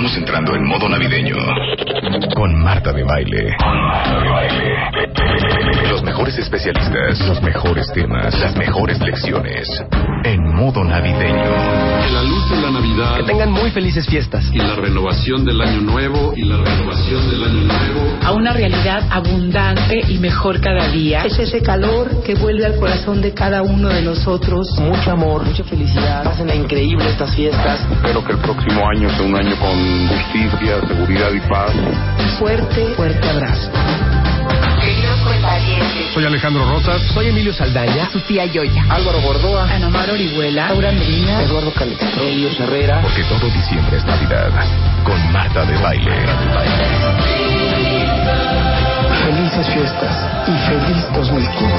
Estamos entrando en modo navideño. Con Marta de Baile. Marta de Baile. Los mejores especialistas. Los mejores temas. Las mejores lecciones. En modo navideño. La luz de la Navidad. Que tengan muy felices fiestas. Y la renovación del año nuevo. Y la renovación del año nuevo. A una realidad abundante y mejor cada día. Es ese calor que vuelve al corazón de cada uno de nosotros. Mucho amor, mucha felicidad. Pasen increíble estas fiestas. Espero que el próximo año sea un año con justicia, seguridad y paz. Fuerte, fuerte abrazo. Soy Alejandro Rosas. Soy Emilio Saldaña. Sofía Yoya. Álvaro Gordoa. Ana Mar Orihuela. Laura Medina. Eduardo Calixto. Elio Herrera. Porque todo diciembre es Navidad. Con Marta de Baile. Felices fiestas y feliz 2015.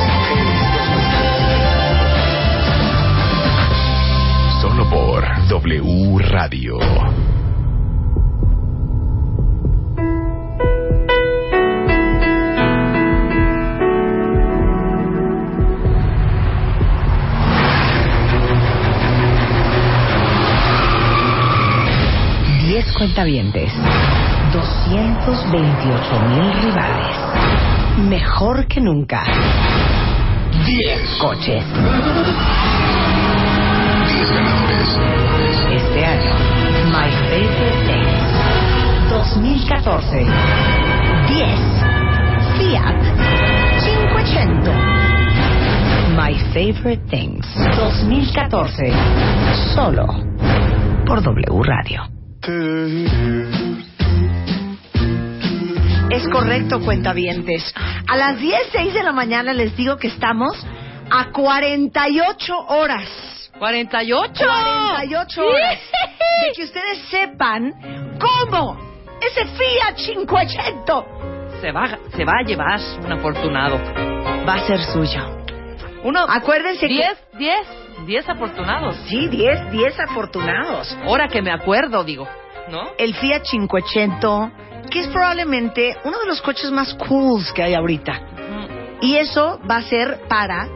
Solo por W Radio. Cuentavientes. 228 mil rivales. Mejor que nunca. 10 coches. 10 ganadores. Este año, My Favorite Things. 2014. 10. Fiat 500. My Favorite Things. 2014. Solo por W Radio. Es correcto, cuentavientes. A las 10, 6 de la mañana les digo que estamos a 48 horas. ¿48? 48 horas. De que ustedes sepan cómo ese Fiat 500 Se va, se va a llevar un afortunado. va a ser suyo. Uno, Acuérdense que- 10, 10, 10 afortunados. Sí, 10, 10 afortunados. Ahora que me acuerdo, digo, ¿no? El Fiat 500, que es probablemente uno de los coches más cools que hay ahorita. Y eso va a ser para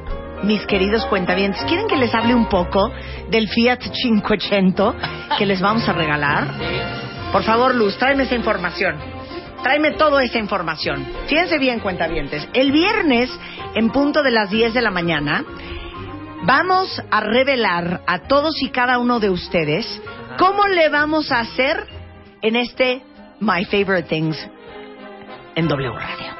mis queridos cuentavientes. ¿Quieren que les hable un poco del Fiat 500 que les vamos a regalar? Por favor, Luz, tráeme esa información. Tráeme toda esa información. Fíjense bien, cuentavientes. El viernes, en punto de las 10 de la mañana, vamos a revelar a todos y cada uno de ustedes cómo le vamos a hacer en este My Favorite Things en W Radio.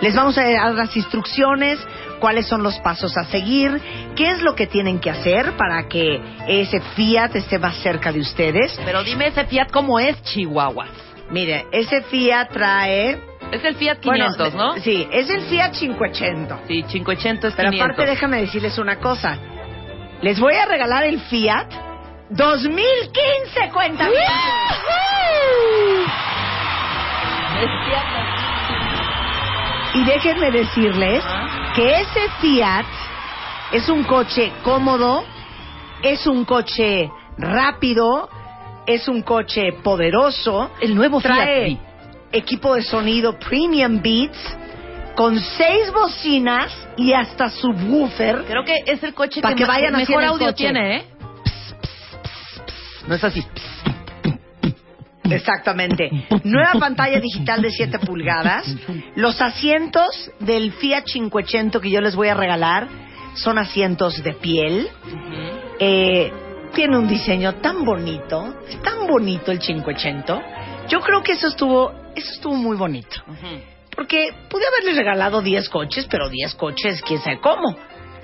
Les vamos a dar las instrucciones, cuáles son los pasos a seguir, qué es lo que tienen que hacer para que ese Fiat esté más cerca de ustedes. Pero dime ese Fiat cómo es, Chihuahua. Mire, ese Fiat trae... Es el Fiat bueno, 500, ¿no? Sí, es el Fiat 500. Sí, 500 es Pero 500. aparte déjame decirles una cosa. Les voy a regalar el Fiat 2015, cuenta. Y déjenme decirles que ese Fiat es un coche cómodo, es un coche rápido, es un coche poderoso. El nuevo trae Fiat. Equipo de sonido Premium Beats con seis bocinas y hasta subwoofer. Creo que es el coche Pa' que ma- vayan así mejor audio coche. tiene, ¿eh? No es así. Exactamente. Nueva pantalla digital de 7 pulgadas. Los asientos del Fiat 500 que yo les voy a regalar son asientos de piel. Eh, tiene un diseño tan bonito, es tan bonito el 500. Yo creo que eso estuvo, eso estuvo muy bonito. Porque pude haberles regalado 10 coches, pero 10 coches, quién sabe cómo.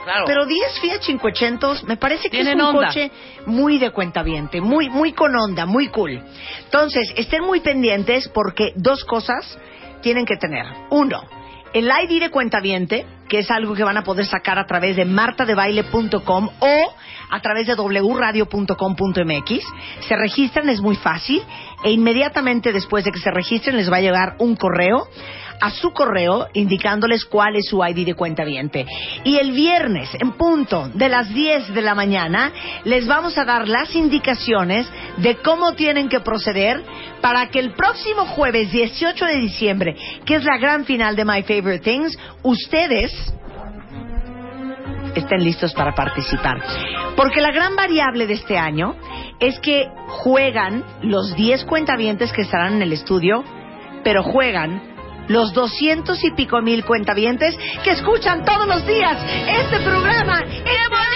Claro. Pero 10 Fiat 500 me parece que es un onda. coche muy de cuentaviente, muy, muy con onda, muy cool. Entonces, estén muy pendientes porque dos cosas tienen que tener. Uno, el ID de cuentaviente, que es algo que van a poder sacar a través de martadebaile.com o a través de wradio.com.mx. Se registran, es muy fácil, e inmediatamente después de que se registren les va a llegar un correo a su correo indicándoles cuál es su ID de cuenta viente. Y el viernes, en punto de las 10 de la mañana, les vamos a dar las indicaciones de cómo tienen que proceder para que el próximo jueves 18 de diciembre, que es la gran final de My Favorite Things, ustedes estén listos para participar. Porque la gran variable de este año es que juegan los 10 cuentavientes que estarán en el estudio, pero juegan los 200 y pico mil cuentavientes que escuchan todos los días este programa. ¡Qué bonito!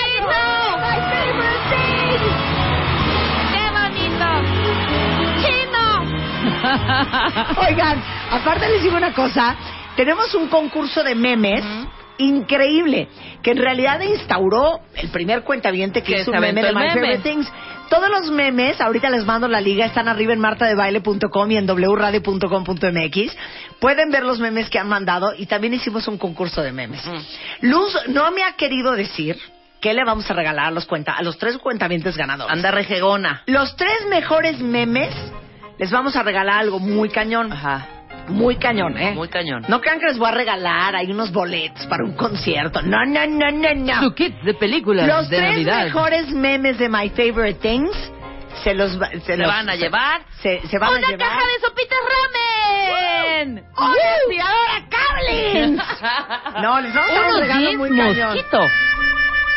Oigan, aparte les digo una cosa, tenemos un concurso de memes increíble, que en realidad instauró el primer cuentaviente que Que hizo un meme de My. Favorite Things. Todos los memes, ahorita les mando la liga, están arriba en martadebaile.com y en wradio.com.mx. Pueden ver los memes que han mandado y también hicimos un concurso de memes. Luz no me ha querido decir qué le vamos a regalar a los, cuenta, a los tres cuentavientes ganadores. Anda rejegona. Los tres mejores memes les vamos a regalar algo muy cañón. Ajá. Muy cañón, ¿eh? Muy cañón. No crean que les voy a regalar hay unos boletos para un concierto. No, no, no, no, no. Su kit de películas Los de tres Navidad. mejores memes de My Favorite Things se los se, Se los- van a llevar Se, se van una a llevar. caja de sopitas ramen. ¡Una aspiradora Cablins! No, les vamos a dar un regalo muy cañón. mosquito.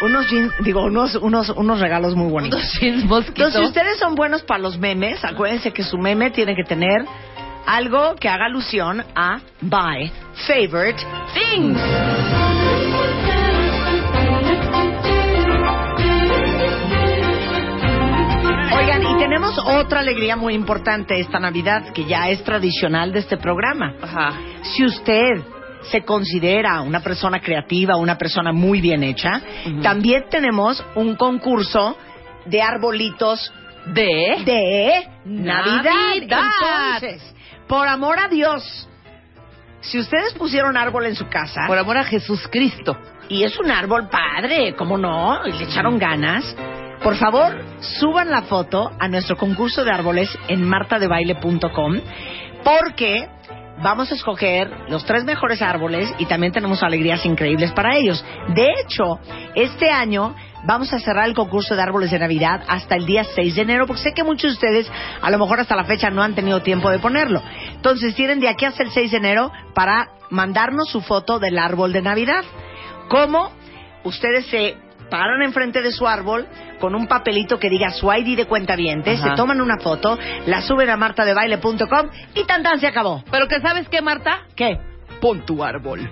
Unos jeans, digo, unos, unos, unos regalos muy bonitos. Unos jeans mosquito. Entonces, si ustedes son buenos para los memes, acuérdense que su meme tiene que tener algo que haga alusión a My Favorite Things. Oigan, y tenemos otra alegría muy importante esta Navidad, que ya es tradicional de este programa. Ajá. Si usted se considera una persona creativa, una persona muy bien hecha, también tenemos un concurso de arbolitos De. de Navidad. Navidad. Entonces, por amor a Dios, si ustedes pusieron árbol en su casa Por amor a Jesús Cristo. y es un árbol padre, ¿cómo no? Y le echaron ganas. Por favor, suban la foto a nuestro concurso de árboles en martadebaile.com porque vamos a escoger los tres mejores árboles y también tenemos alegrías increíbles para ellos. De hecho, este año vamos a cerrar el concurso de árboles de Navidad hasta el día 6 de enero porque sé que muchos de ustedes a lo mejor hasta la fecha no han tenido tiempo de ponerlo. Entonces tienen de aquí hasta el 6 de enero para mandarnos su foto del árbol de Navidad. ¿Cómo? Ustedes se paran enfrente de su árbol con un papelito que diga su ID de cuentavientes, Ajá. se toman una foto, la suben a martadebaile.com y tan tan se acabó. Pero que sabes qué, Marta? ¿Qué? Pon tu árbol.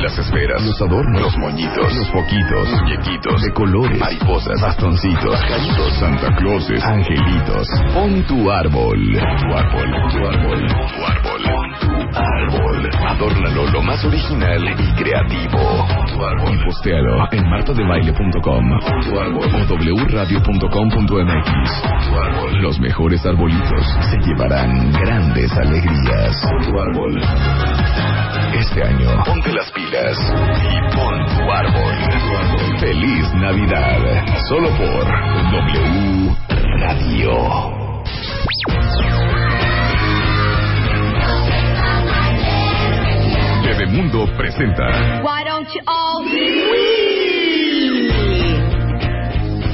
Las esferas, los adornos, los moñitos, los foquitos, muñequitos, de colores, mariposas, bastoncitos, pajaritos, Santa Clauses, angelitos. Pon tu árbol. Tu árbol, tu árbol, tu árbol. Tu árbol. Adórnalo lo más original y creativo. Tu árbol. Y postéalo en martadebaile.com. Tu árbol. O wradio.com.mx. Tu árbol. Los mejores arbolitos se llevarán grandes alegrías. Tu árbol. Este año, ponte las pilas y pon tu árbol. Feliz Navidad. Solo por W Radio. Bebemundo presenta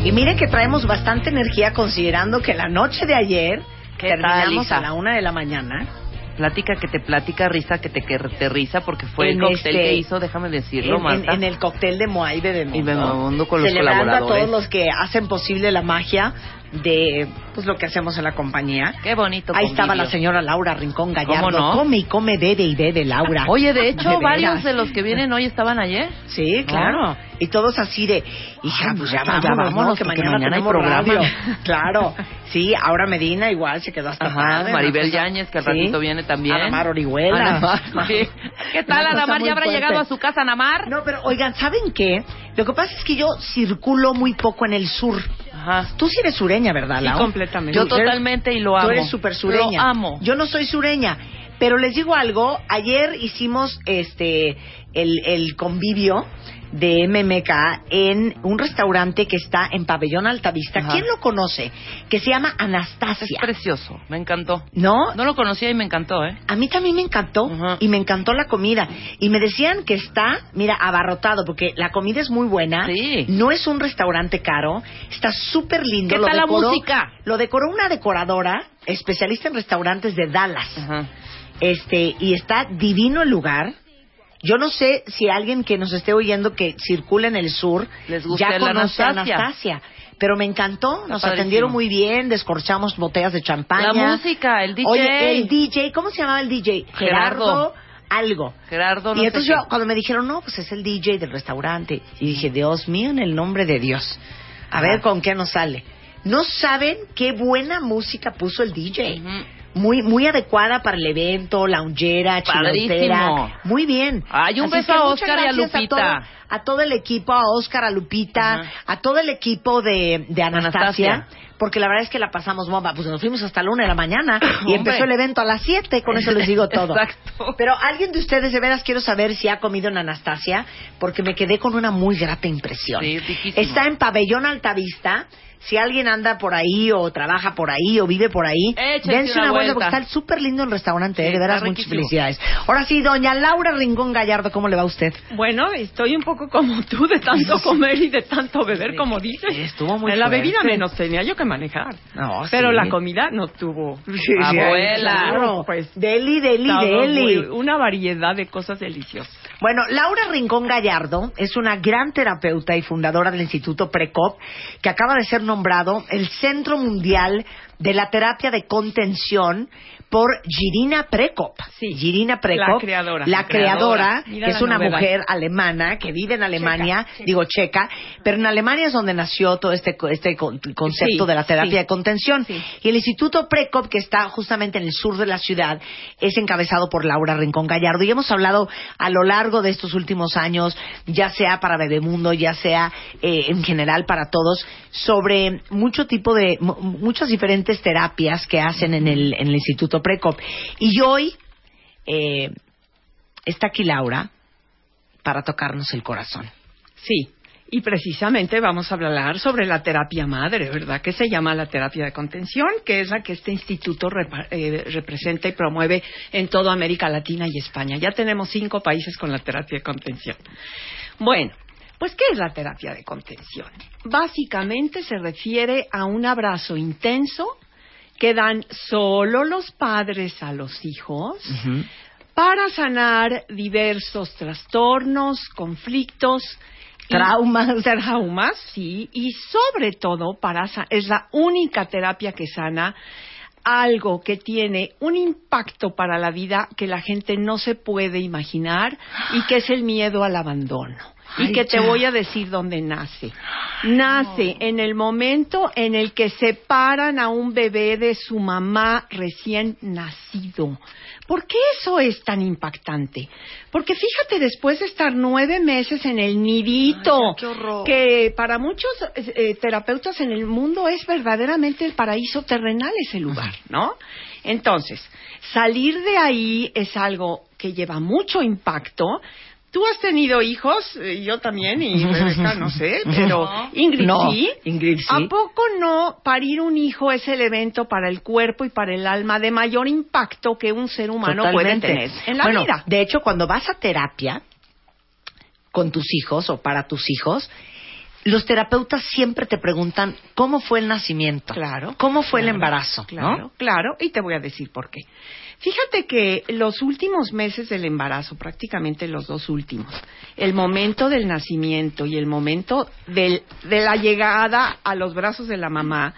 Y miren que traemos bastante energía considerando que la noche de ayer ¿Qué tal, terminamos Isa? a la una de la mañana. Plática que te platica, risa que te, que te risa, porque fue el En cóctel este- que hizo, déjame decirlo, en, en- Marta. en el cóctel de Moai Bebemundo. Y Bebemundo con los Celebrando a todos los que hacen posible la magia de pues lo que hacemos en la compañía. Qué bonito Ahí estaba la señora Laura Rincón Gallardo. ¿Cómo no? Come y come, bebe y bebe, Laura. Oye, de hecho, varios de los que vienen hoy estaban ayer. Sí, claro. Y todos así de, hija, pues ya vámonos, ya ¿no? vámonos, que mañana, mañana hay programa. radio. claro. Sí, ahora Medina igual se quedó hasta Ajá, tarde, Maribel Yáñez, que al Sí. ratito viene también. Anamar Orihuela. Anamar, sí. ¿Qué tal, Anamar? ¿Ya habrá fuerte. llegado a su casa, Anamar? No, pero oigan, ¿saben qué? Lo que pasa es que yo circulo muy poco en el sur. Ajá. Tú sí eres sureña, ¿verdad, Lau? completamente. Yo totalmente y lo amo. Tú eres súper sureña. Lo amo. Yo no soy sureña. Pero les digo algo, ayer hicimos este el, el convivio de MMK en un restaurante que está en Pabellón Altavista. Ajá. ¿Quién lo conoce? Que se llama Es Anastasia. precioso, me encantó. ¿No? No lo conocía y me encantó, ¿eh? A mí también me encantó Ajá. y me encantó la comida. Y me decían que está, mira, abarrotado porque la comida es muy buena. Sí. No es un restaurante caro. Está súper lindo. ¿Qué lo tal la música? Lo decoró una decoradora especialista en restaurantes de Dallas. Ajá. Este, y está divino el lugar. Yo no sé si alguien que nos esté oyendo que circula en el sur Les gusta ya conoce a Anastasia. Pero me encantó, nos padrísimo. atendieron muy bien, descorchamos botellas de champaña. La música, el DJ. Oye, el DJ, ¿cómo se llamaba el DJ? Gerardo. algo. Gerardo, no y entonces qué. yo, cuando me dijeron, no, pues es el DJ del restaurante. Y dije, Dios mío, en el nombre de Dios. A ver con qué nos sale. No saben qué buena música puso el DJ. Muy, muy adecuada para el evento, loungera, chilotera. Muy bien. Ay, un Así beso a Oscar y a Lupita. todo, a todo el equipo, a Oscar, a Lupita, a todo el equipo de, de Anastasia, Anastasia. porque la verdad es que la pasamos bomba. Pues nos fuimos hasta la una de la mañana y empezó el evento a las siete, con eso les digo todo. Exacto. Pero alguien de ustedes, de veras quiero saber si ha comido en Anastasia, porque me quedé con una muy grata impresión. Sí. Está en Pabellón Altavista. Si alguien anda por ahí o trabaja por ahí o vive por ahí, Échense dense una una vuelta vuelta. porque está súper lindo el restaurante, Sí, eh, de veras muchas felicidades. Ahora sí, doña Laura Rincón Gallardo, ¿cómo le va a usted? Bueno, estoy un poco como tú de tanto comer y de tanto beber, como dices. Estuvo muy En la fuerte. bebida menos tenía yo que manejar. No, Pero sí. la comida no tuvo. Abuela. Claro, Pues, deli, deli, deli. muy- una variedad de cosas deliciosas. Bueno, Laura Rincón Gallardo es una gran terapeuta y fundadora del Instituto Precop, que acaba de ser nombrado el Centro Mundial de la Terapia de Contención por Girina Prekop. Sí, Girina Prekop, la creadora. la La creadora, que es una novedad. mujer alemana que vive en Alemania, digo checa, pero en Alemania es donde nació todo este, co- este con- concepto Sí, de la terapia sí. de contención. Sí. Y el Instituto Precop, que está justamente en el sur de la ciudad, es encabezado por Laura Rincón Gallardo. Y hemos hablado a lo largo de estos últimos años, ya sea para Bebemundo, ya sea eh, en general para todos, sobre mucho tipo de, mu- muchas diferentes terapias que hacen en el, en el Instituto Precop. Y hoy eh, está aquí Laura para tocarnos el corazón. Sí. Y precisamente vamos a hablar sobre la terapia madre, ¿verdad? Que se llama la terapia de contención, que es la que este instituto eh, representa y promueve en toda América Latina y España. Ya tenemos cinco países con la terapia de contención. Bueno, pues ¿qué es la terapia de contención? Básicamente se refiere a un abrazo intenso que dan solo los padres a los hijos para sanar diversos trastornos, conflictos, Traumas. traumas, sí, y sobre todo para es la única terapia que sana algo que tiene un impacto para la vida que la gente no se puede imaginar y que es el miedo al abandono. Ay, y que te ya. voy a decir dónde nace. Nace en el momento en el que separan a un bebé de su mamá recién nacido. ¿Por qué eso es tan impactante? Porque fíjate, después de estar nueve meses en el nidito, Ay, que para muchos eh, terapeutas en el mundo es verdaderamente el paraíso terrenal ese lugar, ¿no? Entonces, salir de ahí es algo que lleva mucho impacto. Tú has tenido hijos, eh, yo también, y Rebeca, no sé, pero Ingrid No, sí. Ingrid sí. ¿A poco no parir un hijo es el evento para el cuerpo y para el alma de mayor impacto que un ser humano Totalmente. puede tener en la bueno, vida? De hecho, cuando vas a terapia con tus hijos o para tus hijos, los terapeutas siempre te preguntan cómo fue el nacimiento, Claro. cómo fue el Claro, embarazo, Claro, ¿no? claro, y te voy a decir por qué. Fíjate que los últimos meses del embarazo, prácticamente los dos últimos, el momento del nacimiento y el momento del- de la llegada a los brazos de la mamá,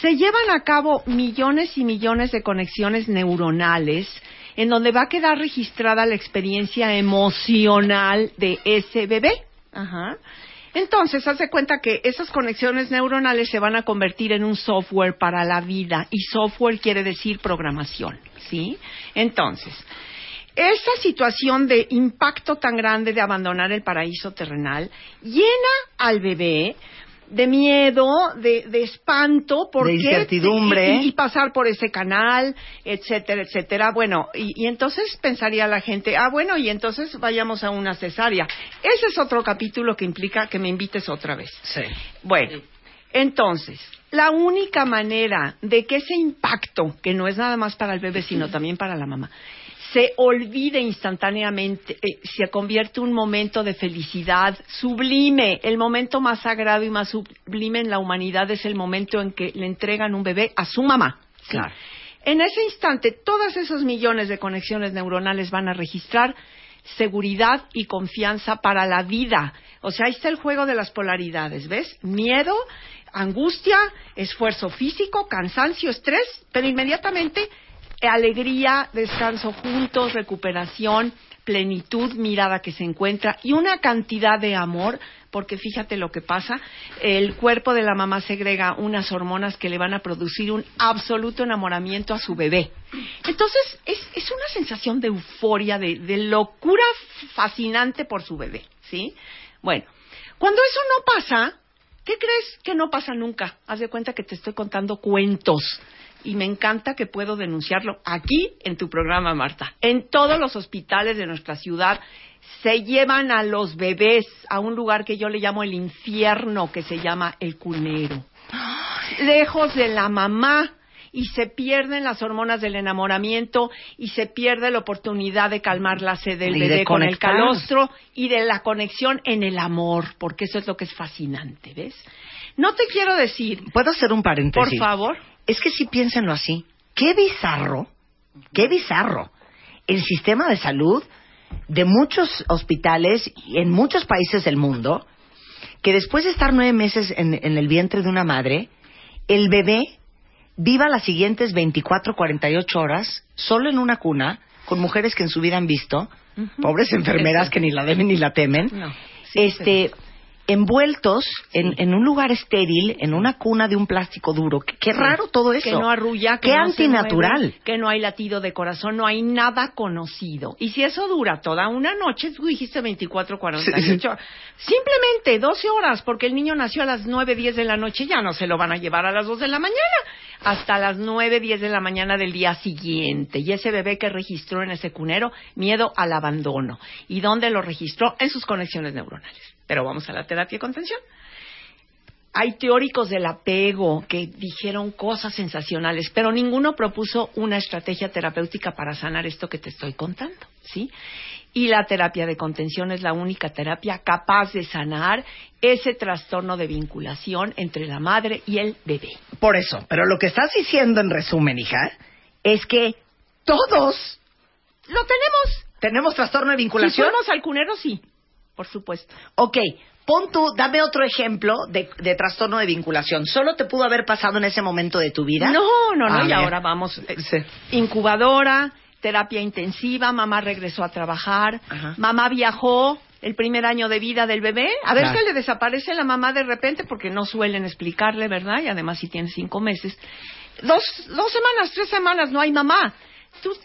se llevan a cabo millones y millones de conexiones neuronales en donde va a quedar registrada la experiencia emocional de ese bebé. Ajá. Entonces, haz de cuenta que esas conexiones neuronales se van a convertir en un software para la vida y software quiere decir programación, ¿sí? Entonces, esa situación de impacto tan grande de abandonar el paraíso terrenal llena al bebé de miedo, de, de espanto, porque incertidumbre. y, y pasar por ese canal, etcétera, etcétera. Bueno, y, y entonces pensaría la gente, ah, bueno, y entonces vayamos a una cesárea. Ese es otro capítulo que implica que me invites otra vez. Sí. Bueno, entonces, la única manera de que ese impacto, que no es nada más para el bebé, sino también para la mamá, se olvide instantáneamente, eh, se convierte en un momento de felicidad sublime. El momento más sagrado y más sublime en la humanidad es el momento en que le entregan un bebé a su mamá. ¿sí? Claro. En ese instante, todas esos millones de conexiones neuronales van a registrar seguridad y confianza para la vida. O sea, ahí está el juego de las polaridades, ¿ves? Miedo, angustia, esfuerzo físico, cansancio, estrés, pero inmediatamente eh, alegría, descanso juntos, recuperación, plenitud, mirada que se encuentra y una cantidad de amor, porque fíjate lo que pasa, el cuerpo de la mamá segrega unas hormonas que le van a producir un absoluto enamoramiento a su bebé. Entonces, es, es una sensación de euforia, de, de locura fascinante por su bebé, ¿sí? Bueno, cuando eso no pasa, ¿qué crees que no pasa nunca? Haz de cuenta que te estoy contando cuentos y me encanta que puedo denunciarlo aquí en tu programa, Marta. En todos los hospitales de nuestra ciudad se llevan a los bebés a un lugar que yo le llamo el infierno, que se llama el cunero. Lejos de la mamá y se pierden las hormonas del enamoramiento y se pierde la oportunidad de calmar la sed del Y de bebé con el calostro y de la conexión en el amor, porque eso es lo que es fascinante, ¿ves? No te quiero decir, ¿Puedo hacer un por paréntesis? favor, Es que sí piénsenlo así. Qué bizarro, qué bizarro. El sistema de salud de muchos hospitales y en muchos países del mundo, que después de estar nueve meses en, en el vientre de una madre, el bebé viva las siguientes 24, 48 horas solo en una cuna, con mujeres que en su vida han visto, pobres enfermeras que ni la deben ni la temen, No. Sí, este, envueltos en, en un lugar estéril, en una cuna de un plástico duro. Qué, qué raro todo eso. que no arrulla, que Qué no antinatural. mueve, que no hay latido de corazón, no hay nada conocido. Y si eso dura toda una noche, tú dijiste 24, 48, simplemente 12 horas, porque el niño nació a las 9, 10 de la noche, ya no se lo van a llevar a las 2 de la mañana, hasta las 9, 10 de la mañana del día siguiente. Y ese bebé que registró en ese cunero, miedo al abandono. ¿Y dónde lo registró? En sus conexiones neuronales. Pero vamos a la terapia de contención. Hay teóricos del apego que dijeron cosas sensacionales, pero ninguno propuso una estrategia terapéutica para sanar esto que te estoy contando, ¿sí? Y la terapia de contención es la única terapia capaz de sanar ese trastorno de vinculación entre la madre y el bebé. Por eso, pero lo que estás diciendo en resumen, hija, es que todos ¡Lo tenemos! tenemos trastorno de Si vinculación. fuimos al cunero, sí, por supuesto. Ok, pon tú, dame otro ejemplo de, de trastorno de vinculación. ¿Solo te pudo haber pasado en ese momento de tu vida? No, no, no, A y ahora vamos. eh, Sí. Incubadora, terapia intensiva, mamá regresó a trabajar, Ajá. mamá viajó el primer año de vida del bebé, a ver Claro. que le desaparece la mamá de repente porque no suelen explicarle, ¿verdad? Y además si tiene cinco meses. Dos, dos semanas, tres semanas, no hay mamá.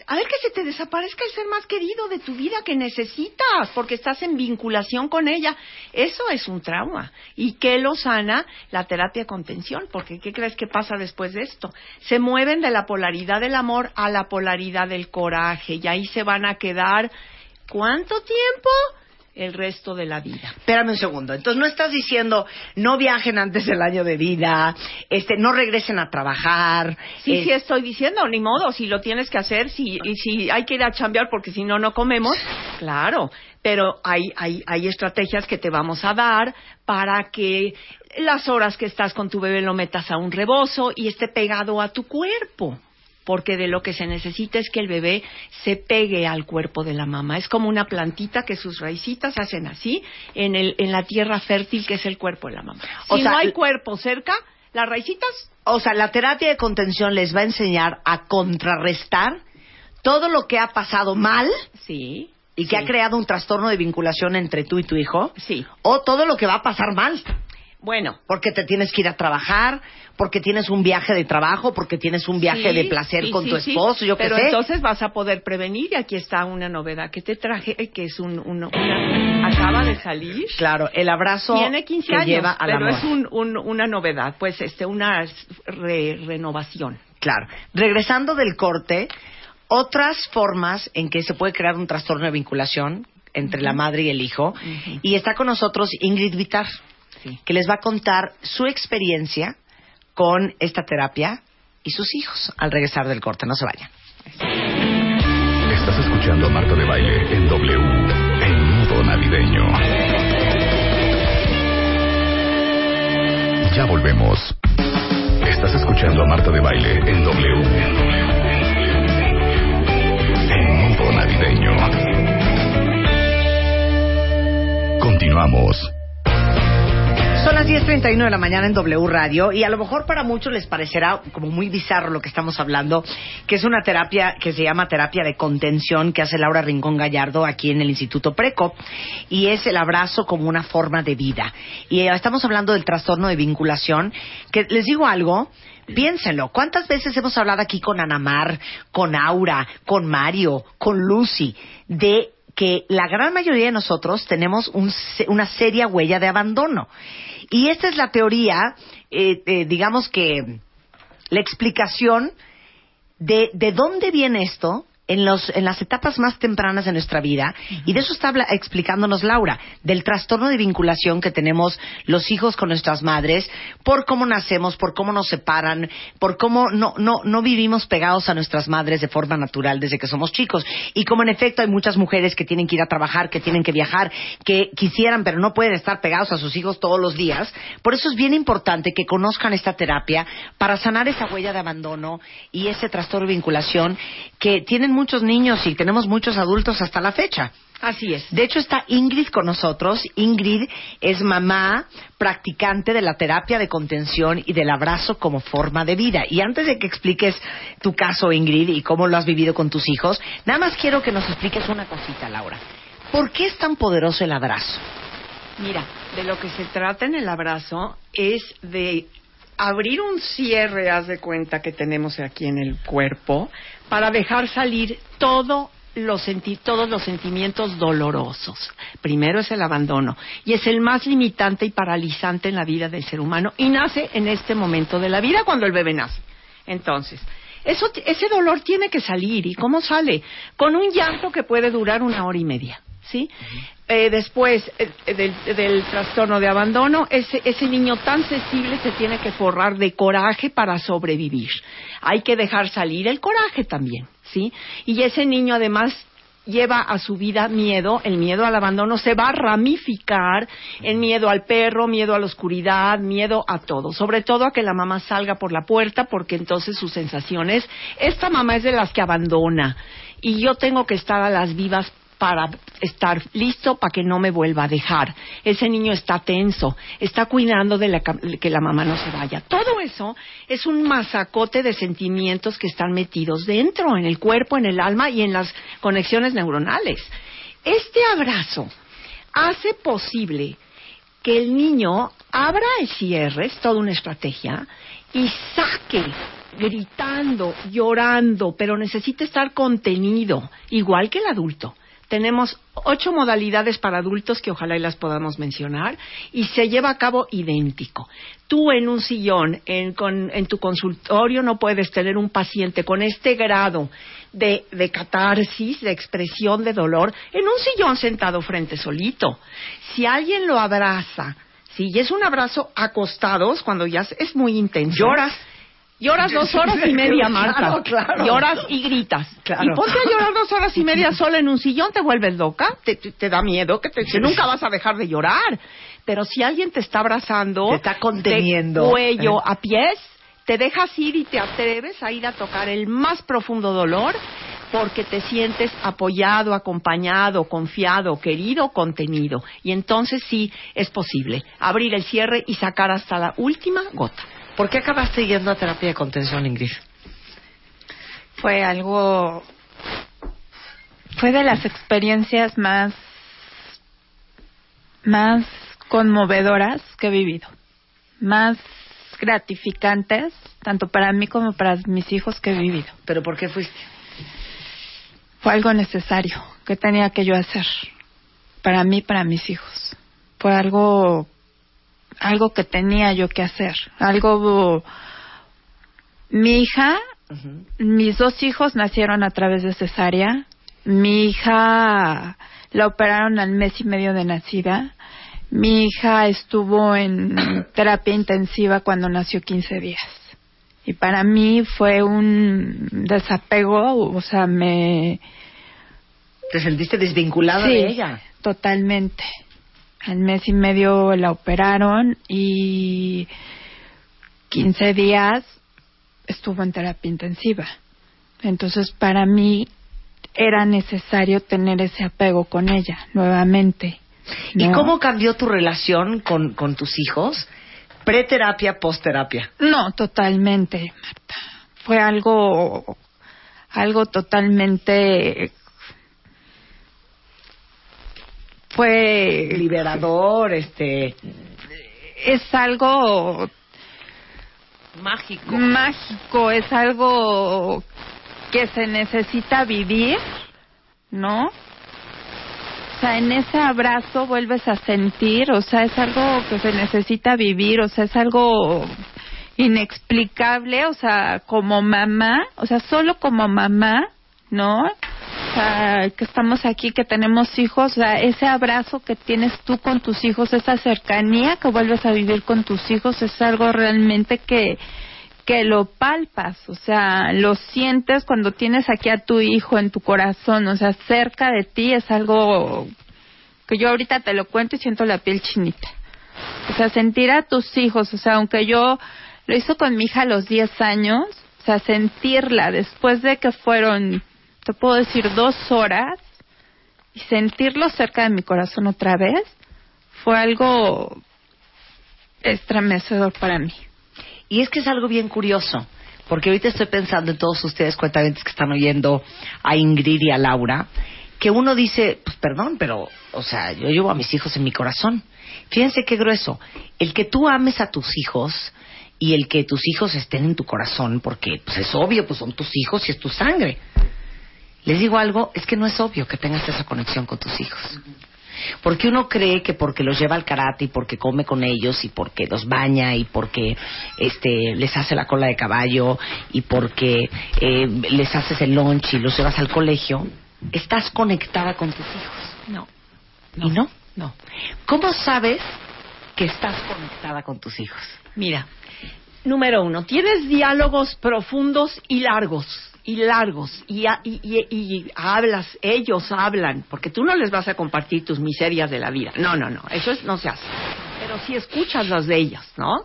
A ver que se te desaparezca el ser más querido de tu vida que necesitas, porque estás en vinculación con ella. Eso es un trauma. ¿Y qué lo sana? La terapia contención, porque ¿qué crees que pasa después de esto? Se mueven de la polaridad del amor a la polaridad del coraje, y ahí se van a quedar, ¿cuánto tiempo? El resto de la vida. Espérame un segundo. Entonces no estás diciendo no viajen antes del año de vida, este, no regresen a trabajar. Sí, sí estoy diciendo, ni modo, si lo tienes que hacer, si, y si hay que ir a chambear porque si no, no comemos, claro, pero hay, hay, hay estrategias que te vamos a dar para que las horas que estás con tu bebé lo metas a un rebozo y esté pegado a tu cuerpo. Porque de lo que se necesita es que el bebé se pegue al cuerpo de la mamá. Es como una plantita que sus raicitas hacen así en, el, en la tierra fértil que es el cuerpo de la mamá. O si sea, no hay cuerpo cerca, las raicitas O sea, la terapia de contención les va a enseñar a contrarrestar todo lo que ha pasado mal Sí. y que sí. ha creado un trastorno de vinculación entre tú y tu hijo. Sí. O todo lo que va a pasar mal. Bueno, Porque te tienes que ir a trabajar, porque tienes un viaje de trabajo, porque tienes un viaje sí, de placer sí, con sí, tu esposo, yo qué Pero sé. entonces vas a poder prevenir y aquí está una novedad que te traje, eh, que es un, un- una- acaba de salir. Claro, el abrazo Tiene 15 que años, lleva al pero amor. es un- un- una novedad, pues este, una re- renovación. Claro. Regresando del corte, otras formas en que se puede crear un trastorno de vinculación entre la madre y el hijo. Y está con nosotros Ingrid Vitar, Sí. que les va a contar su experiencia con esta terapia y sus hijos al regresar del corte. No se vayan. Estás escuchando a Marta de Baile en W, en modo navideño. Ya volvemos. Estás escuchando a Marta de Baile en 6.31 de la mañana en W Radio y a lo mejor para muchos les parecerá como muy bizarro lo que estamos hablando, que es una terapia que se llama terapia de contención que hace Laura Rincón Gallardo aquí en el Instituto Preco y es el abrazo como una forma de vida. Y estamos hablando del trastorno de vinculación, que les digo algo, Piénsenlo, ¿cuántas veces hemos hablado aquí con Anamar, con Aura, con Mario, con Lucy, de que la gran mayoría de nosotros tenemos un una seria huella de abandono? Y esta es la teoría, eh, eh, digamos que la explicación de, de dónde viene esto en, los, en las etapas más tempranas de nuestra vida. Y de eso está explicándonos Laura, del trastorno de vinculación que tenemos los hijos con nuestras madres, por cómo nacemos, por cómo nos separan, por cómo no, no, no vivimos pegados a nuestras madres de forma natural desde que somos chicos. Y como en efecto hay muchas mujeres que tienen que ir a trabajar, que tienen que viajar, que quisieran pero no pueden estar pegados a sus hijos todos los días. Por eso es bien importante que conozcan esta terapia para sanar esa huella de abandono y ese trastorno de vinculación que tienen muchos niños y tenemos muchos adultos hasta la fecha. Así es. De hecho, está Ingrid con nosotros. Ingrid es mamá practicante de la terapia de contención y del abrazo como forma de vida. Y antes de que expliques tu caso, Ingrid, y cómo lo has vivido con tus hijos, nada más quiero que nos expliques una cosita, Laura. ¿Por qué es tan poderoso el abrazo? Mira, de lo que se trata en el abrazo es de abrir un cierre, haz de cuenta que tenemos aquí en el cuerpo, para dejar salir los todos los sentimientos dolorosos. Primero es el abandono y es el más limitante y paralizante en la vida del ser humano y nace en este momento de la vida cuando el bebé nace. Entonces, eso, ese dolor tiene que salir. ¿Y cómo sale? Con un llanto que puede durar una hora y media. ¿Sí? Eh, después eh, del, del trastorno de abandono, ese, ese niño tan sensible se tiene que forrar de coraje para sobrevivir. Hay que dejar salir el coraje también, ¿sí? Y ese niño además lleva a su vida miedo, el miedo al abandono se va a ramificar en miedo al perro, miedo a la oscuridad, miedo a todo, sobre todo a que la mamá salga por la puerta porque entonces sus sensaciones, esta mamá es de las que abandona y yo tengo que estar a las vivas para estar listo para que no me vuelva a dejar. Ese niño está tenso, está cuidando de la que la mamá no se vaya. Todo eso es un masacote de sentimientos que están metidos dentro, en el cuerpo, en el alma y en las conexiones neuronales. Este abrazo hace posible que el niño abra el cierre, es toda una estrategia, y saque gritando, llorando, pero necesita estar contenido, igual que el adulto. Tenemos ocho modalidades para adultos que ojalá y las podamos mencionar y se lleva a cabo idéntico. Tú en un sillón, en, con- en tu consultorio, no puedes tener un paciente con este grado de, de catarsis, de expresión de dolor, en un sillón sentado frente solito. Si alguien lo abraza, si y es un abrazo acostados, cuando ya es muy intenso. Lloras. Lloras dos horas y media, Marta. Claro, claro. Lloras y gritas. Claro. Y ponte a llorar dos horas y media sola en un sillón, te vuelves loca, te, te- te da miedo, que, te, que nunca vas a dejar de llorar. Pero si alguien te está abrazando, Te está conteniendo. de cuello ¿Eh? a pies, te dejas ir y te atreves a ir a tocar el más profundo dolor porque te sientes apoyado, acompañado, confiado, querido, contenido. Y entonces sí es posible abrir el cierre y sacar hasta la última gota. ¿Por qué acabaste yendo a terapia de contención, Ingrid? fue algo fue de las experiencias más más conmovedoras que he vivido más gratificantes tanto para mí como para mis hijos que he vivido ¿Pero por qué fuiste? fue algo necesario que tenía que yo hacer para mí para mis hijos fue algo algo que tenía yo que hacer algo mi hija mis dos hijos nacieron a través de cesárea. Mi hija la operaron al mes y medio de nacida. Mi hija estuvo en terapia intensiva cuando nació 15 días. Y para mí fue un desapego, o sea, me... ¿Te sentiste desvinculada Sí, de ella? totalmente. Al mes y medio la operaron y 15 días estuvo en terapia intensiva. Entonces, para mí era necesario tener ese apego con ella nuevamente. ¿Y cómo cambió tu relación con, con tus hijos Preterapia, postterapia. No, totalmente, Marta. Fue algo, algo totalmente, fue liberador, este, es algo mágico, mágico, es algo que se necesita vivir, ¿no? O sea, en ese abrazo vuelves a sentir, o sea, es algo que se necesita vivir, o sea, es algo inexplicable, o sea, como mamá, o sea, solo como mamá, ¿no? Sea, que estamos aquí, que tenemos hijos, o sea, ese abrazo que tienes tú con tus hijos, esa cercanía que vuelves a vivir con tus hijos, es algo realmente que, que lo palpas, o sea, lo sientes cuando tienes aquí a tu hijo en tu corazón, o sea, cerca de ti es algo que yo ahorita te lo cuento y siento la piel chinita. O sea, sentir a tus hijos, o sea, aunque yo lo hizo con mi hija a los 10 años, o sea, sentirla después de que fueron, te puedo decir, dos horas, y sentirlo cerca de mi corazón otra vez, fue algo estremecedor para mí. Y es que es algo bien curioso, porque ahorita estoy pensando en todos ustedes cuentavientes que están oyendo a Ingrid y a Laura, que uno dice, pues perdón, pero, o sea, yo llevo a mis hijos en mi corazón. Fíjense qué grueso. El que tú ames a tus hijos y el que tus hijos estén en tu corazón, porque pues es obvio, pues son tus hijos y es tu sangre. Les digo algo, es que no es obvio que tengas esa conexión con tus hijos. Porque uno cree que porque los lleva al karate y porque come con ellos y porque los baña y porque este les hace la cola de caballo y porque eh, les haces el lunch y los llevas al colegio, estás conectada con tus hijos. No. ¿Y no? No. ¿Cómo sabes que estás conectada con tus hijos? Mira, número uno, tienes diálogos profundos y largos, y largos, y, a- y- y- y hablas, ellos hablan, porque tú no les vas a compartir tus miserias de la vida. No, no, no, eso es- no se hace. Pero sí escuchas las de ellos, ¿no?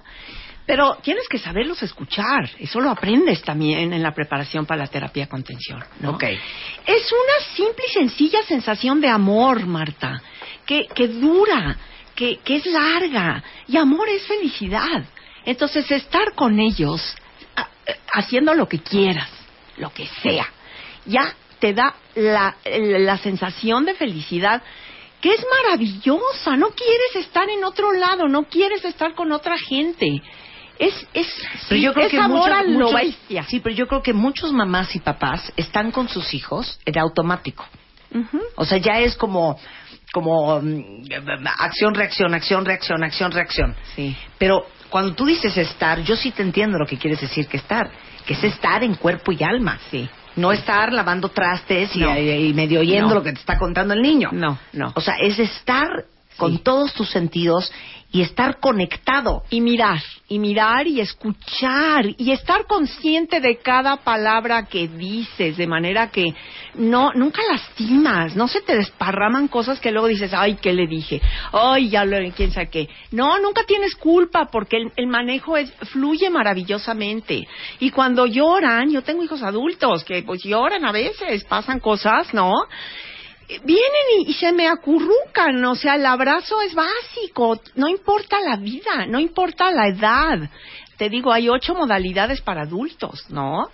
Pero tienes que saberlos escuchar, eso lo aprendes también en la preparación para la terapia contención, ¿no? Ok. Es una simple y sencilla sensación de amor, Marta, que, que dura, que, que es larga. Y amor es felicidad. Entonces, estar con ellos, a- eh, haciendo lo que quieras, lo que sea, ya te da la, la sensación de felicidad que es maravillosa. No quieres estar en otro lado, no quieres estar con otra gente. Es, es, Pero sí, yo creo es que amor muchos- a lo muchos- bestia. Sí, pero yo creo que muchos mamás y papás están con sus hijos en automático. Ujú. O sea, ya es como como mm, acción reacción acción reacción acción reacción. Sí. Pero cuando tú dices estar, yo sí te entiendo lo que quieres decir que estar, es estar en cuerpo y alma. Sí. No estar lavando trastes y, No. y- y medio oyendo No. lo que te está contando el niño. No, no. O sea, es estar con todos tus sentidos y estar conectado. y mirar, y mirar y escuchar y estar consciente de cada palabra que dices, de manera que no nunca lastimas, no se te desparraman cosas que luego dices, ay, ¿qué le dije? Ay, ya lo, quién sabe qué. No, nunca tienes culpa porque el, el manejo es, fluye maravillosamente. Y cuando lloran, yo tengo hijos adultos que pues lloran a veces, pasan cosas, ¿no? Vienen y, se me acurrucan, o sea, el abrazo es básico, no importa la vida, no importa la edad. Te digo, hay ocho modalidades para adultos, ¿no?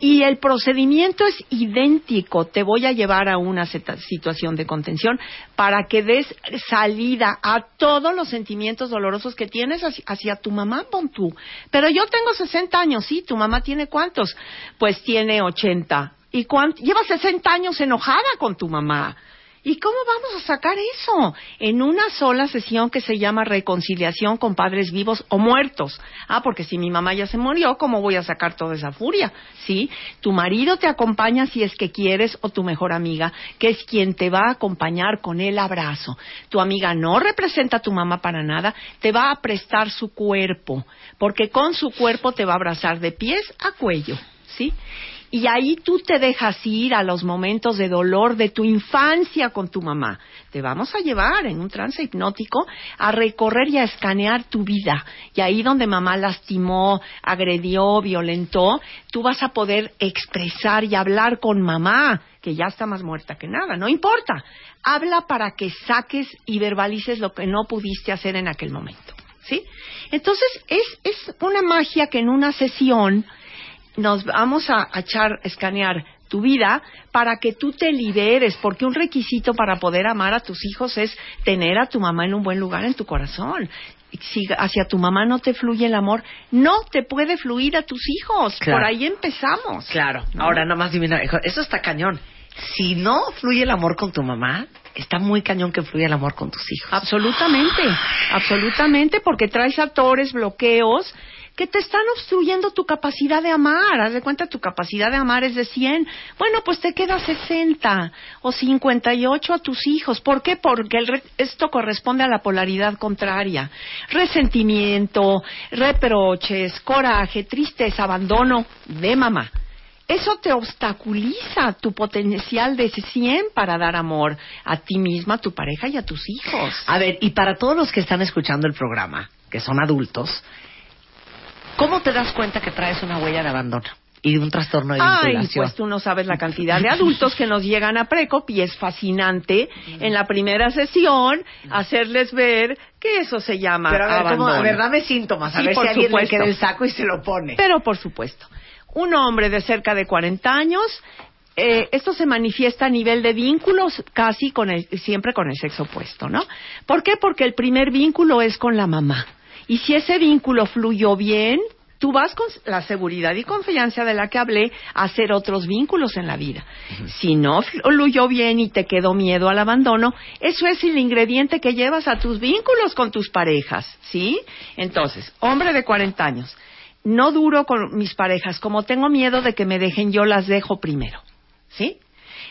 Y el procedimiento es idéntico. Te voy a llevar a una situación de contención para que des salida a todos los sentimientos dolorosos que tienes hacia, tu mamá, pon tú. Pero yo tengo 60 años, sí, tu mamá tiene cuántos? Pues tiene 80. ¿Y cuánto? Lleva 60 años enojada con tu mamá. ¿Y cómo vamos a sacar eso? En una sola sesión que se llama reconciliación con padres vivos o muertos. Ah, porque si mi mamá ya se murió, ¿cómo voy a sacar toda esa furia? Sí, tu marido te acompaña si es que quieres o tu mejor amiga, que es quien te va a acompañar con el abrazo. Tu amiga no representa a tu mamá para nada, te va a prestar su cuerpo, porque con su cuerpo te va a abrazar de pies a cuello, ¿sí? Y ahí tú te dejas ir a los momentos de dolor de tu infancia con tu mamá. Te vamos a llevar en un trance hipnótico a recorrer y a escanear tu vida. Y ahí donde mamá lastimó, agredió, violentó, tú vas a poder expresar y hablar con mamá, que ya está más muerta que nada. No importa. Habla para que saques y verbalices lo que no pudiste hacer en aquel momento. ¿sí? Entonces, es, es una magia que en una sesión nos vamos a, a echar, escanear tu vida para que tú te liberes, porque un requisito para poder amar a tus hijos es tener a tu mamá en un buen lugar en tu corazón. Si hacia tu mamá no te fluye el amor, no te puede fluir a tus hijos. Claro. Por ahí empezamos. Claro. ¿no? Ahora, nomás dime, eso está cañón. Si no fluye el amor con tu mamá, está muy cañón que fluya el amor con tus hijos. Absolutamente, absolutamente, porque traes atores, bloqueos que te están obstruyendo tu capacidad de amar. Haz de cuenta, tu capacidad de amar es de 100. Bueno, pues te queda 60 o 58 a tus hijos. ¿Por qué? Porque el re- esto corresponde a la polaridad contraria. Resentimiento, reproches, coraje, tristeza, abandono de mamá. Eso te obstaculiza tu potencial de 100 para dar amor a ti misma, a tu pareja y a tus hijos. A ver, y para todos los que están escuchando el programa, que son adultos, ¿cómo te das cuenta que traes una huella de abandono y de un trastorno de Ay, vinculación? pues tú no sabes la cantidad de adultos que nos llegan a Precop y es fascinante en la primera sesión hacerles ver que eso se llama Pero a ver, ¿cómo? abandono. a ver, dame síntomas, a Sí, ver por si alguien le supuesto. queda el saco y se lo pone. Pero por supuesto, un hombre de cerca de 40 años, eh, esto se manifiesta a nivel de vínculos casi con el, siempre con el sexo opuesto, ¿no? ¿Por qué? Porque el primer vínculo es con la mamá. Y si ese vínculo fluyó bien, tú vas con la seguridad y confianza de la que hablé a hacer otros vínculos en la vida. Si no fluyó bien y te quedó miedo al abandono, eso es el ingrediente que llevas a tus vínculos con tus parejas, ¿sí? Entonces, hombre de 40 años, no duro con mis parejas, como tengo miedo de que me dejen, yo las dejo primero, ¿sí?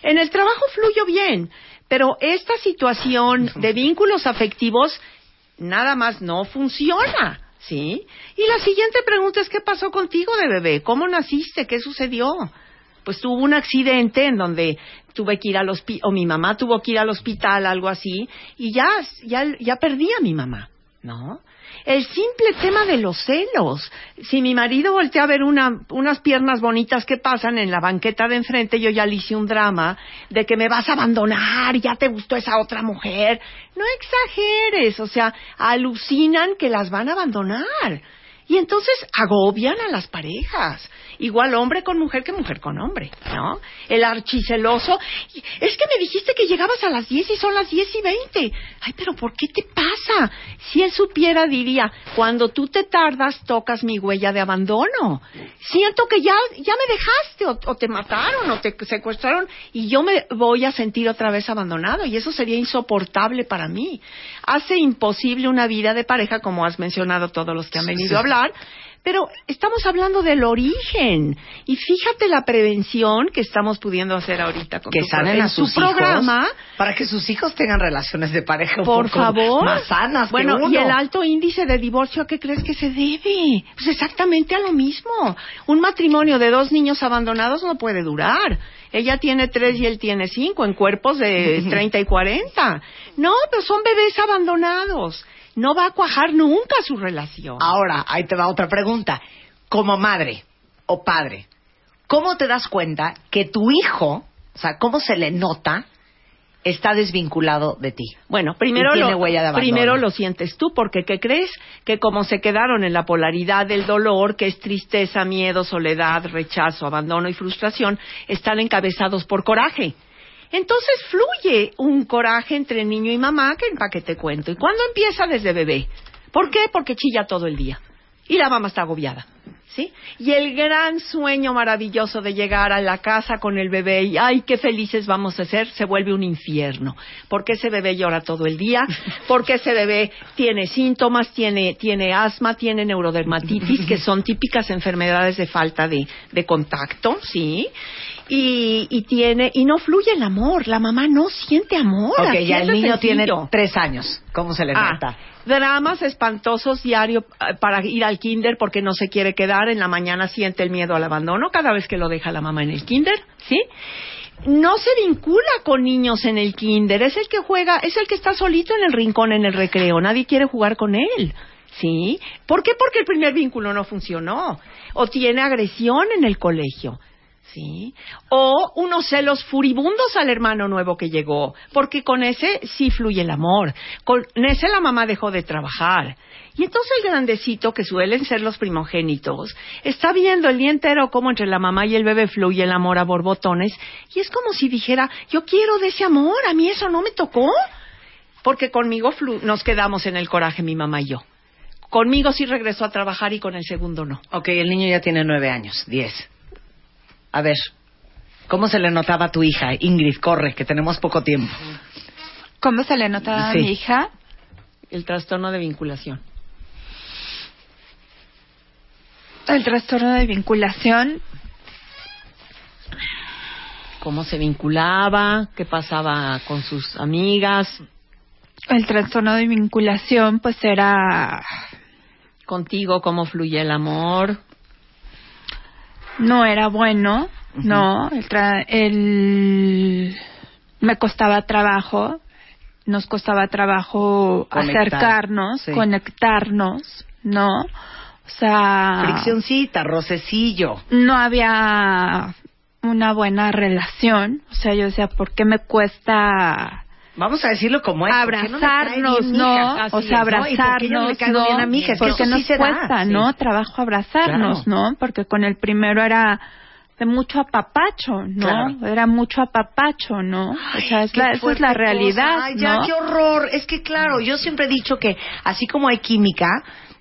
En el trabajo fluyo bien, pero esta situación de vínculos afectivos nada más no funciona, ¿sí? Y la siguiente pregunta es, ¿qué pasó contigo de bebé? ¿Cómo naciste? ¿Qué sucedió? Pues tuvo un accidente en donde tuve que ir al hospital, o mi mamá tuvo que ir al hospital, algo así, y ya, ya, ya perdí a mi mamá, ¿no? El simple tema de los celos. Si mi marido voltea a ver una, unas piernas bonitas que pasan en la banqueta de enfrente, yo ya le hice un drama de que me vas a abandonar, ya te gustó esa otra mujer. No exageres, o sea, alucinan que las van a abandonar. Y entonces agobian a las parejas. Igual hombre con mujer que mujer con hombre, ¿no? El archiceloso. Es que me dijiste que llegabas a las 10 y son las 10 y 20. Ay, pero ¿por qué te pasa? Si él supiera, diría, cuando tú te tardas, tocas mi huella de abandono. Siento que ya, ya me dejaste, o, o te mataron, o te secuestraron, y yo me voy a sentir otra vez abandonado, y eso sería insoportable para mí. Hace imposible una vida de pareja, como has mencionado todos los que han venido a hablar, pero estamos hablando del origen. Y fíjate la prevención que estamos pudiendo hacer ahorita con que sanen a sus su programa. hijos para que sus hijos tengan relaciones de pareja un Por poco favor. más sanas Bueno, que uno. y el alto índice de divorcio, ¿a qué crees que se debe? Pues exactamente a lo mismo. Un matrimonio de dos niños abandonados no puede durar. Ella tiene tres y él tiene cinco, en cuerpos de 30 y 40. No, pero son bebés abandonados. No va a cuajar nunca su relación. Ahora, ahí te va otra pregunta. Como madre o padre, ¿cómo te das cuenta que tu hijo, o sea, cómo se le nota, está desvinculado de ti? Bueno, primero lo, primero lo sientes tú, porque ¿qué crees? Que como se quedaron en la polaridad del dolor, que es tristeza, miedo, soledad, rechazo, abandono y frustración, están encabezados por coraje. Entonces fluye un coraje entre niño y mamá, que para que te cuento. ¿Y cuándo empieza desde bebé? ¿Por qué? Porque chilla todo el día. Y la mamá está agobiada. ¿Sí? Y el gran sueño maravilloso de llegar a la casa con el bebé y ay, qué felices vamos a ser, se vuelve un infierno. Porque ese bebé llora todo el día, porque ese bebé tiene síntomas, tiene, tiene asma, tiene neurodermatitis, que son típicas enfermedades de falta de, de contacto, ¿sí? Y, y tiene, y no fluye el amor, la mamá no siente amor. Ok, ya el niño tiene tres años. ¿Cómo se le Ah, nota? dramas espantosos diario eh, para ir al kinder porque no se quiere quedar. En la mañana siente el miedo al abandono cada vez que lo deja la mamá en el kinder, ¿sí? No se vincula con niños en el kinder. Es el que juega, es el que está solito en el rincón en el recreo. Nadie quiere jugar con él. ¿Sí? ¿Por qué? Porque el primer vínculo no funcionó. O tiene agresión en el colegio. ¿Sí? O unos celos furibundos al hermano nuevo que llegó, porque con ese sí fluye el amor. Con ese la mamá dejó de trabajar. Y entonces el grandecito, que suelen ser los primogénitos, está viendo el día entero cómo entre la mamá y el bebé fluye el amor a borbotones, y es como si dijera, yo quiero de ese amor, a mí eso no me tocó. Porque conmigo nos quedamos en el coraje mi mamá y yo. Conmigo sí regresó a trabajar y con el segundo no. Ok, el niño ya tiene nueve años, diez. A ver, ¿cómo se le notaba a tu hija? Ingrid, corre, que tenemos poco tiempo. ¿Cómo se le notaba Sí. a mi hija? El trastorno de vinculación. El trastorno de vinculación. Cómo se vinculaba, qué pasaba con sus amigas, El trastorno de vinculación, pues era. contigo, cómo fluye el amor. No era bueno, no. El, tra- el- Me costaba trabajo. Nos costaba trabajo Conectar, acercarnos, sí. conectarnos, ¿no? O sea. Friccioncita, rocecillo. no había una buena relación. O sea, yo decía, ¿por qué me cuesta Vamos a decirlo como es. ¿por qué no me cae abrazarnos, no? o sea, es, ¿no? ¿Y por qué yo no abrazarnos, bien a mi hija? Es que Porque eso nos sí se da, cuesta, sí. ¿no? Trabajo abrazarnos, ¿no? Porque con el primero era de mucho apapacho, ¿no? Claro. Era mucho apapacho, ¿no? o sea, es la, esa es la cosa. realidad, Ay, ya, ¿no? qué horror. Es que, claro, yo siempre he dicho que así como hay química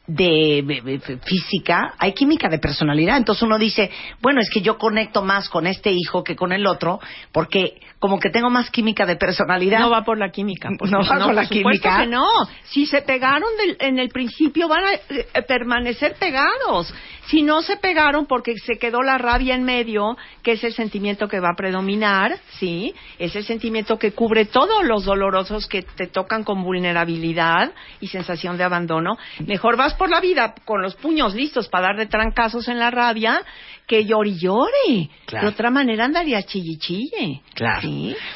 de, de- de física, hay química de personalidad. Entonces uno dice, bueno, es que yo conecto más con este hijo que con el otro, porque como que tengo más química de personalidad. No va por la química. pues, No va la por supuesto química. que no. Si se pegaron del- en el principio, van a eh, permanecer pegados. Si no se pegaron porque se quedó la rabia en medio, que es el sentimiento que va a predominar, ¿sí? Es el sentimiento que cubre todos los dolorosos que te tocan con vulnerabilidad y sensación de abandono. Mejor vas por la vida con los puños listos para darle trancazos en la rabia que llore y llore. Claro. De otra manera andaría chille y chille. Claro. ¿Sí?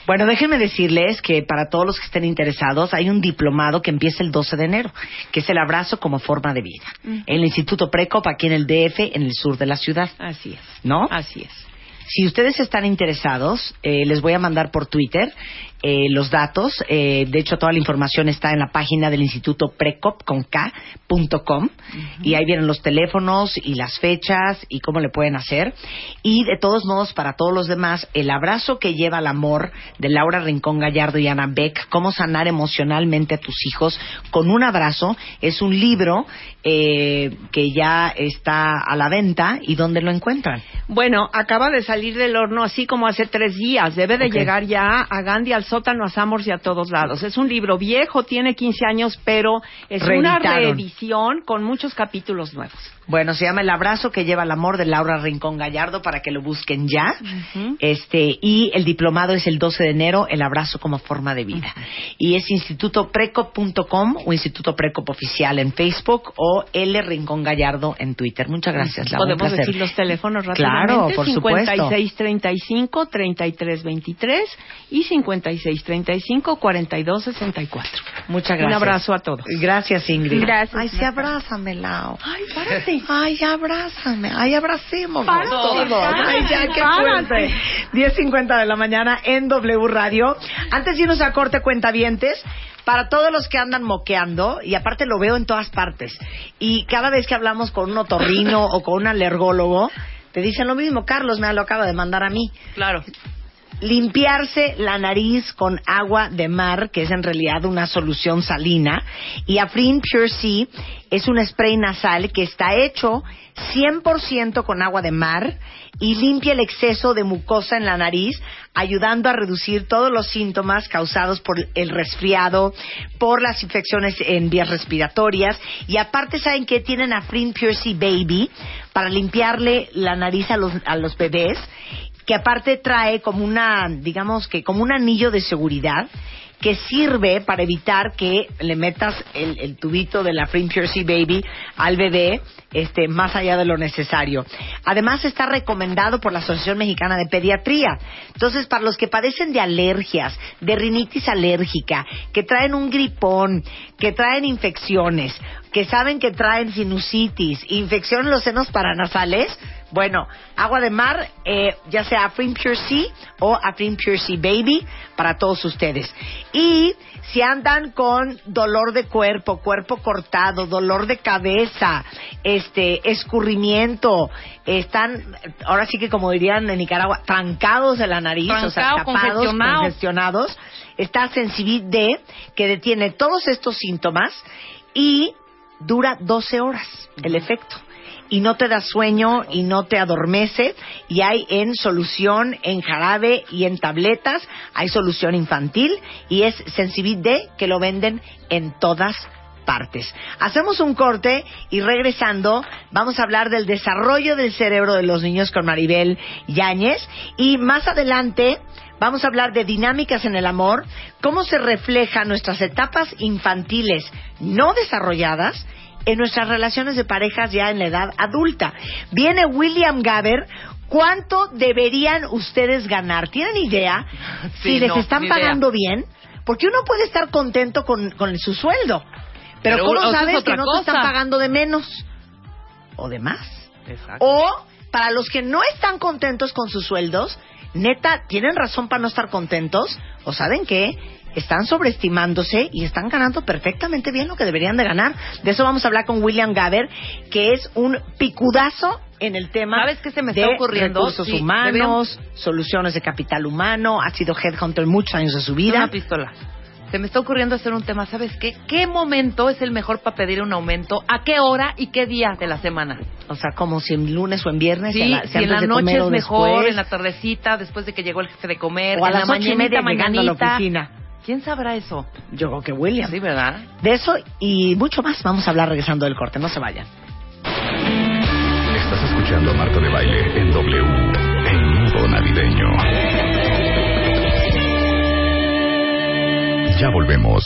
Bueno, déjenme decirles que para todos los que estén interesados hay un diplomado que empieza el 12 de enero, que es el abrazo como forma de vida. En el Instituto Precop, aquí en el DF, en el sur de la ciudad. Así es. ¿No? Así es. Si ustedes están interesados, eh, les voy a mandar por Twitter eh, los datos. Eh, de hecho, toda la información está en la página del Instituto Precop con K, punto com. Y ahí vienen los teléfonos y las fechas y cómo le pueden hacer. Y de todos modos, para todos los demás, el abrazo que lleva al amor de Laura Rincón Gallardo y Ana Beck, cómo sanar emocionalmente a tus hijos con un abrazo, es un libro eh, que ya está a la venta y dónde lo encuentran. Bueno, acaba de salir del horno así como hace tres días. Debe de llegar ya a Gandhi, al sótano, a Sambors y a todos lados. Es un libro viejo, tiene 15 años, pero es una Reeditaron. reedición con muchos capítulos nuevos. Bueno, se llama El abrazo que lleva el amor de Laura Rincón Gallardo para que lo busquen ya. Este y el diplomado es el 12 de enero, El abrazo como forma de vida. Y es institutoprecop.com o Instituto Precop oficial en Facebook o L Rincón Gallardo en Twitter. Muchas gracias, Laura. Podemos decir los teléfonos rápidamente. Claro, por supuesto. 5635-3323 y 5635-4264. Muchas gracias. Un abrazo a todos. Gracias, Ingrid. Gracias, Ay, sí, abrázame, Lau. Ay, párate. Ay, abrázame. Ay, abracémonos Párate, todos. Ay, ya, qué fuerte. 10.50 de la mañana en W Radio. Antes de irnos a corte cuentavientes, para todos los que andan moqueando, y aparte lo veo en todas partes, y cada vez que hablamos con un otorrino o con un alergólogo, te dicen lo mismo. Carlos me lo acaba de mandar a mí Claro. Limpiarse la nariz con agua de mar, que es en realidad una solución salina, y Afrin Pure Sea es un spray nasal que está hecho 100% con agua de mar y limpia el exceso de mucosa en la nariz, ayudando a reducir todos los síntomas causados por el resfriado, por las infecciones en vías respiratorias, y aparte saben que tienen Afrin Pure Sea Baby para limpiarle la nariz a los, a los bebés que aparte trae como una, digamos que como un anillo de seguridad que sirve para evitar que le metas el, tubito de la Pure Sea Baby al bebé este, más allá de lo necesario. Además está recomendado por la Asociación Mexicana de Pediatría. Entonces, para los que padecen de alergias, de rinitis alérgica, que traen un gripón, que traen infecciones, que saben que traen sinusitis, infección en los senos paranasales, Bueno, agua de mar, eh, ya sea Afrin Pure Sea o Afrin Pure Sea Baby, para todos ustedes. Y si andan con dolor de cuerpo, cuerpo cortado, dolor de cabeza, este, escurrimiento, están, ahora sí que como dirían en Nicaragua, trancados de la nariz, o sea, Trancado, tapados, congestionado. congestionados, está Sensibit D, que detiene todos estos síntomas y dura 12 horas el efecto. Y no te da sueño y no te adormece. Y hay en solución, en jarabe y en tabletas. Hay solución infantil y es Sensibit D que lo venden en todas partes. Hacemos un corte y regresando vamos a hablar del desarrollo del cerebro de los niños con Maribel Yáñez y más adelante vamos a hablar de dinámicas en el amor, cómo se reflejan nuestras etapas infantiles no desarrolladas en nuestras relaciones de parejas ya en la edad adulta. Viene William Gaber. ¿Cuánto deberían ustedes ganar? ¿Tienen idea Sí, si les no, están idea. pagando bien? Porque uno puede estar contento con, con su sueldo. Pero, Pero ¿cómo sabes que no te están pagando de menos? O de más. Exacto. O para los que no están contentos con sus sueldos, neta, tienen razón para no estar contentos, o saben qué, están sobreestimándose y están ganando perfectamente bien lo que deberían de ganar. De eso vamos a hablar con William Gaber, que es un picudazo en el tema ¿Sabes qué se me de está ocurriendo? recursos Sí, humanos, soluciones de capital humano, ha sido headhunter muchos años de su vida. Una pistola. Se me está ocurriendo hacer un tema, ¿sabes qué? ¿Qué momento es el mejor para pedir un aumento? ¿A qué hora y qué día de la semana? O sea, como si en lunes o en viernes, Sí, si, a la- si si en la de noche es mejor, después, en la tardecita, después de que llegó el jefe de comer, o a en las la y mañanita, a la oficina. ¿Quién sabrá eso? Yo creo que William. Sí, ¿verdad? De eso y mucho más vamos a hablar regresando del corte. No se vayan. Estás escuchando a Marta de Baile en W, en modo navideño. Ya volvemos.